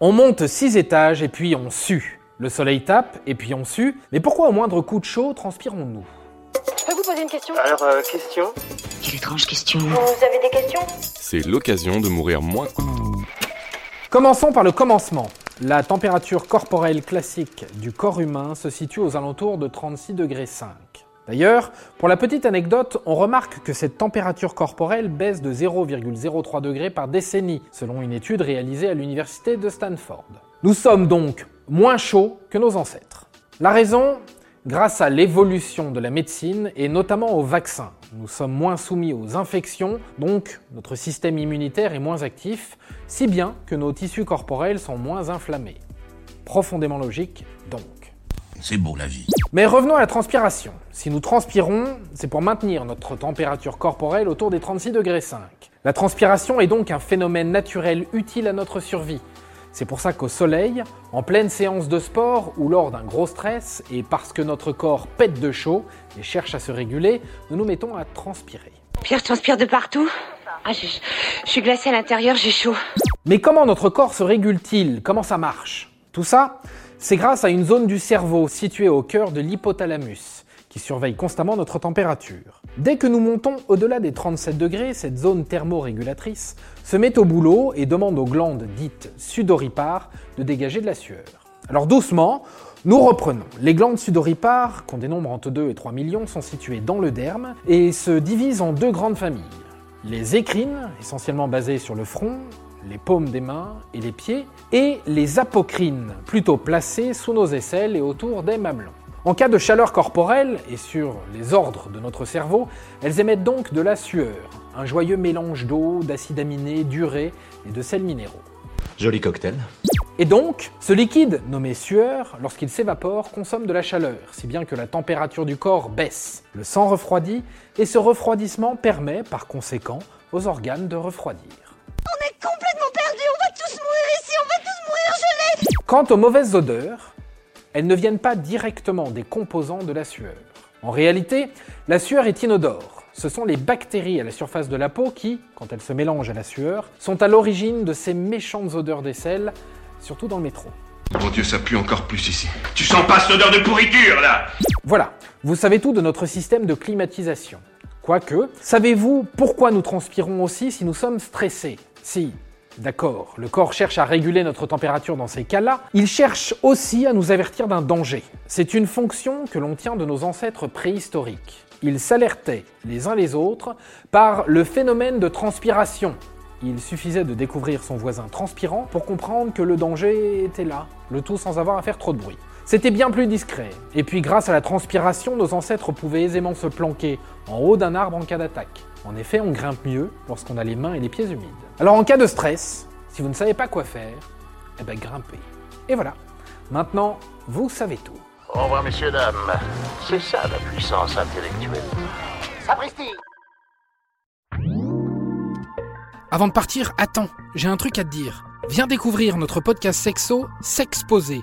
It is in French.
On monte six étages et puis on sue. Le soleil tape et puis on sue. Mais pourquoi au moindre coup de chaud transpirons-nous? Je peux vous poser une question? Alors, euh, question? Quelle étrange question. Vous avez des questions? C'est l'occasion de mourir moins. Commençons par le commencement. La température corporelle classique du corps humain se situe aux alentours de 36 degrés 5. D'ailleurs, pour la petite anecdote, on remarque que cette température corporelle baisse de 0,03 degrés par décennie, selon une étude réalisée à l'université de Stanford. Nous sommes donc moins chauds que nos ancêtres. La raison Grâce à l'évolution de la médecine et notamment aux vaccins. Nous sommes moins soumis aux infections, donc notre système immunitaire est moins actif, si bien que nos tissus corporels sont moins inflammés. Profondément logique, donc. C'est beau la vie. Mais revenons à la transpiration. Si nous transpirons, c'est pour maintenir notre température corporelle autour des 36 degrés 5. La transpiration est donc un phénomène naturel utile à notre survie. C'est pour ça qu'au soleil, en pleine séance de sport ou lors d'un gros stress, et parce que notre corps pète de chaud et cherche à se réguler, nous nous mettons à transpirer. Pierre transpire de partout. Ah, je, je suis glacée à l'intérieur, j'ai chaud. Mais comment notre corps se régule-t-il? Comment ça marche? Tout ça, c'est grâce à une zone du cerveau située au cœur de l'hypothalamus, qui surveille constamment notre température. Dès que nous montons au-delà des 37 degrés, cette zone thermorégulatrice se met au boulot et demande aux glandes dites sudoripares de dégager de la sueur. Alors doucement, nous reprenons. Les glandes sudoripares, qu'on dénombre entre 2 et 3 millions, sont situées dans le derme et se divisent en deux grandes familles. Les écrines, essentiellement basées sur le front, les paumes des mains et les pieds, et les apocrines, plutôt placées sous nos aisselles et autour des mamelons. En cas de chaleur corporelle, et sur les ordres de notre cerveau, elles émettent donc de la sueur, un joyeux mélange d'eau, d'acides aminés, d'urée et de sels minéraux. Joli cocktail. Et donc, ce liquide, nommé sueur, lorsqu'il s'évapore, consomme de la chaleur, si bien que la température du corps baisse. Le sang refroidit, et ce refroidissement permet, par conséquent, aux organes de refroidir. Quant aux mauvaises odeurs, elles ne viennent pas directement des composants de la sueur. En réalité, la sueur est inodore. Ce sont les bactéries à la surface de la peau qui, quand elles se mélangent à la sueur, sont à l'origine de ces méchantes odeurs d'aisselle, surtout dans le métro. Mon Dieu, ça pue encore plus ici. Tu sens pas cette odeur de pourriture là Voilà, vous savez tout de notre système de climatisation. Quoique, savez-vous pourquoi nous transpirons aussi si nous sommes stressés? Si, d'accord, le corps cherche à réguler notre température dans ces cas-là, il cherche aussi à nous avertir d'un danger. C'est une fonction que l'on tient de nos ancêtres préhistoriques. Ils s'alertaient les uns les autres par le phénomène de transpiration. Il suffisait de découvrir son voisin transpirant pour comprendre que le danger était là, le tout sans avoir à faire trop de bruit. C'était bien plus discret, et puis grâce à la transpiration, nos ancêtres pouvaient aisément se planquer en haut d'un arbre en cas d'attaque. En effet, on grimpe mieux lorsqu'on a les mains et les pieds humides. Alors en cas de stress, si vous ne savez pas quoi faire, eh ben grimpez. Et voilà, maintenant, vous savez tout. Au revoir, messieurs, dames. C'est ça la puissance intellectuelle. Sapristi Avant de partir, attends, j'ai un truc à te dire. Viens découvrir notre podcast sexo, S'exposer.